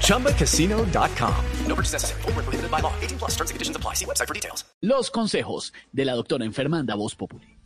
ChumbaCasino.com. No purchase necessary. Full prohibited by law. 18 plus terms and conditions apply. See website for details. Los consejos de la doctora enfermanda Voz Populi.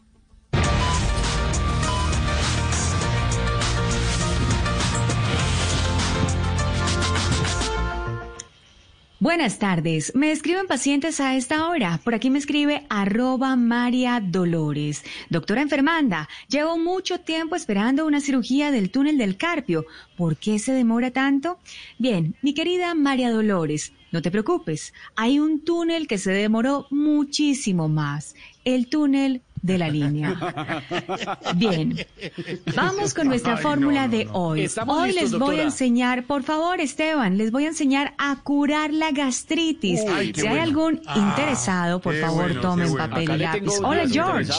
Buenas tardes. Me escriben pacientes a esta hora. Por aquí me escribe arroba María Dolores. Doctora enfermanda, llevo mucho tiempo esperando una cirugía del túnel del carpio. ¿Por qué se demora tanto? Bien, mi querida María Dolores, no te preocupes. Hay un túnel que se demoró muchísimo más. El túnel de la línea. Bien, vamos con nuestra fórmula de hoy. hoy les voy a enseñar, por favor Esteban, les voy a enseñar a curar la gastritis. si hay algún ah, interesado, por favor tomen papel y lápiz. Hola George.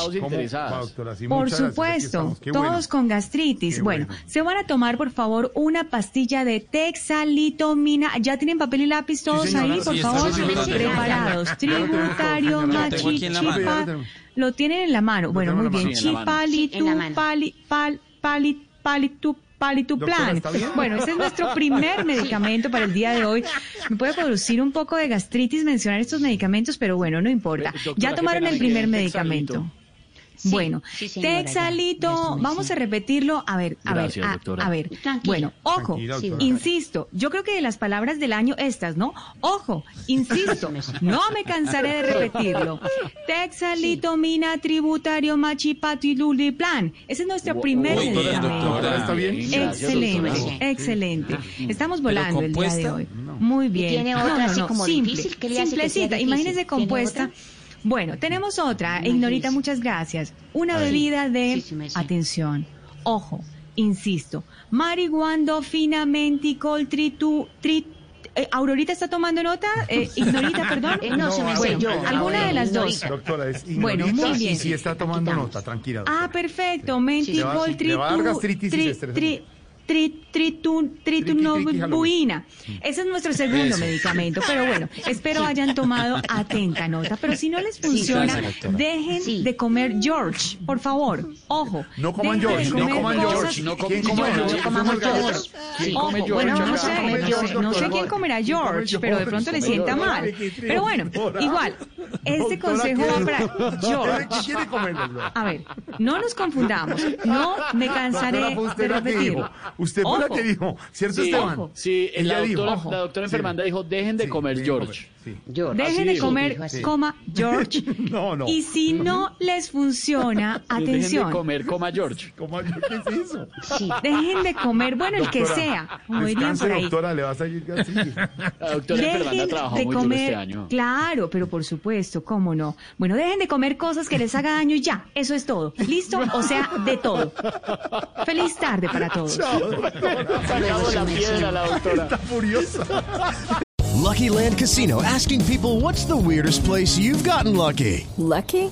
por supuesto, todos con gastritis. Bueno, se van a tomar por favor una pastilla de texalitomina. ¿Ya tienen papel y lápiz todos ahí, por favor? Preparados. Tributario, machichipa lo tienen en la mano. Bueno, muy bien. Chipalitu, pali, pal, pali, palitu, Palituplan. Bueno, ese es nuestro primer medicamento para el día de hoy. Me puede producir un poco de gastritis mencionar estos medicamentos, pero bueno, no importa. Ya tomaron el primer medicamento bueno, texalito, vamos a repetirlo. A ver, a ver, a, ver. Bueno, ojo, insisto, yo creo que de las palabras del año estas, ¿no? Ojo, insisto, no me cansaré de repetirlo. Texalito, mina, tributario, plan. Ese es nuestro primer medicamento. Excelente, excelente. Estamos volando el día de hoy. Muy bien. tiene otra así como difícil simplecita. Imagínese compuesta. Bueno, tenemos otra. Ignorita, muchas gracias. Una bebida de atención. Ojo, insisto. Marihuando finamente coltritu trit eh, ¿Aurorita está tomando nota? Eh, ¿Ignorita, perdón? Eh, no, se me bueno, yo. Alguna de las dos. Doctora, es Bueno, muy bien. Sí, está tomando nota, tranquila. Ah, perfecto. Menticol, tritu, tritunolbuina. Ese es nuestro segundo medicamento, pero bueno, espero hayan tomado atenta nota. Pero si no les funciona, dejen de comer George, por favor. Ojo. No coman George, no coman George. No coman George. ¿Quién come George? Bueno, no sé, no sé quién comerá George, pero de pronto le sienta mal. Pero bueno, igual, este consejo va para George. A ver, no nos confundamos. No me cansaré de repetirlo. Usted fue la que dijo, ¿cierto, Esteban? Sí, la, doctora, la doctora enfermanda dijo, dejen de comer George. Dejen de comer, coma George. no, no. Y si no les funciona, atención. Dejen de comer, coma George. ¿Qué es eso? Sí. Dejen de comer, bueno, el que sea, como dirían por ahí. doctora, le va a salir así. La doctora enfermanda trabajó de mucho comer, este año. Claro, pero por supuesto, cómo no. Bueno, dejen de comer cosas que les haga daño y ya, eso es todo. ¿Listo? O sea, de todo. Feliz tarde para todos. Sacamos la piedra la doctora. Está furiosa. Lucky Land Casino asking people what's the weirdest place you've gotten lucky? Lucky?